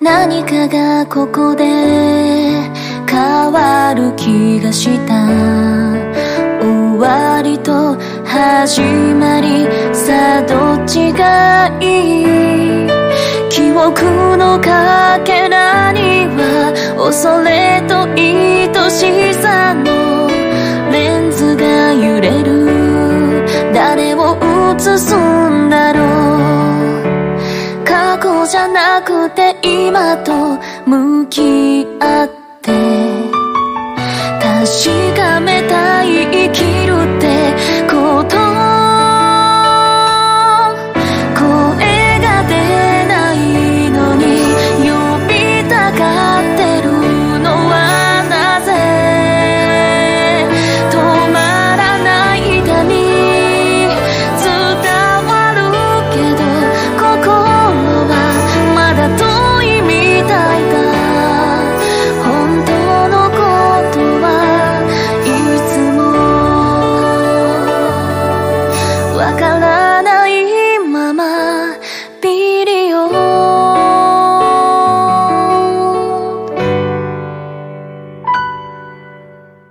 何かがここで変わる気がした。終わりと始まりさあどっちがいい？記憶のかけらには恐れと愛しさのレンズが揺れる。誰を映すじゃなくて今と向き合って擦干了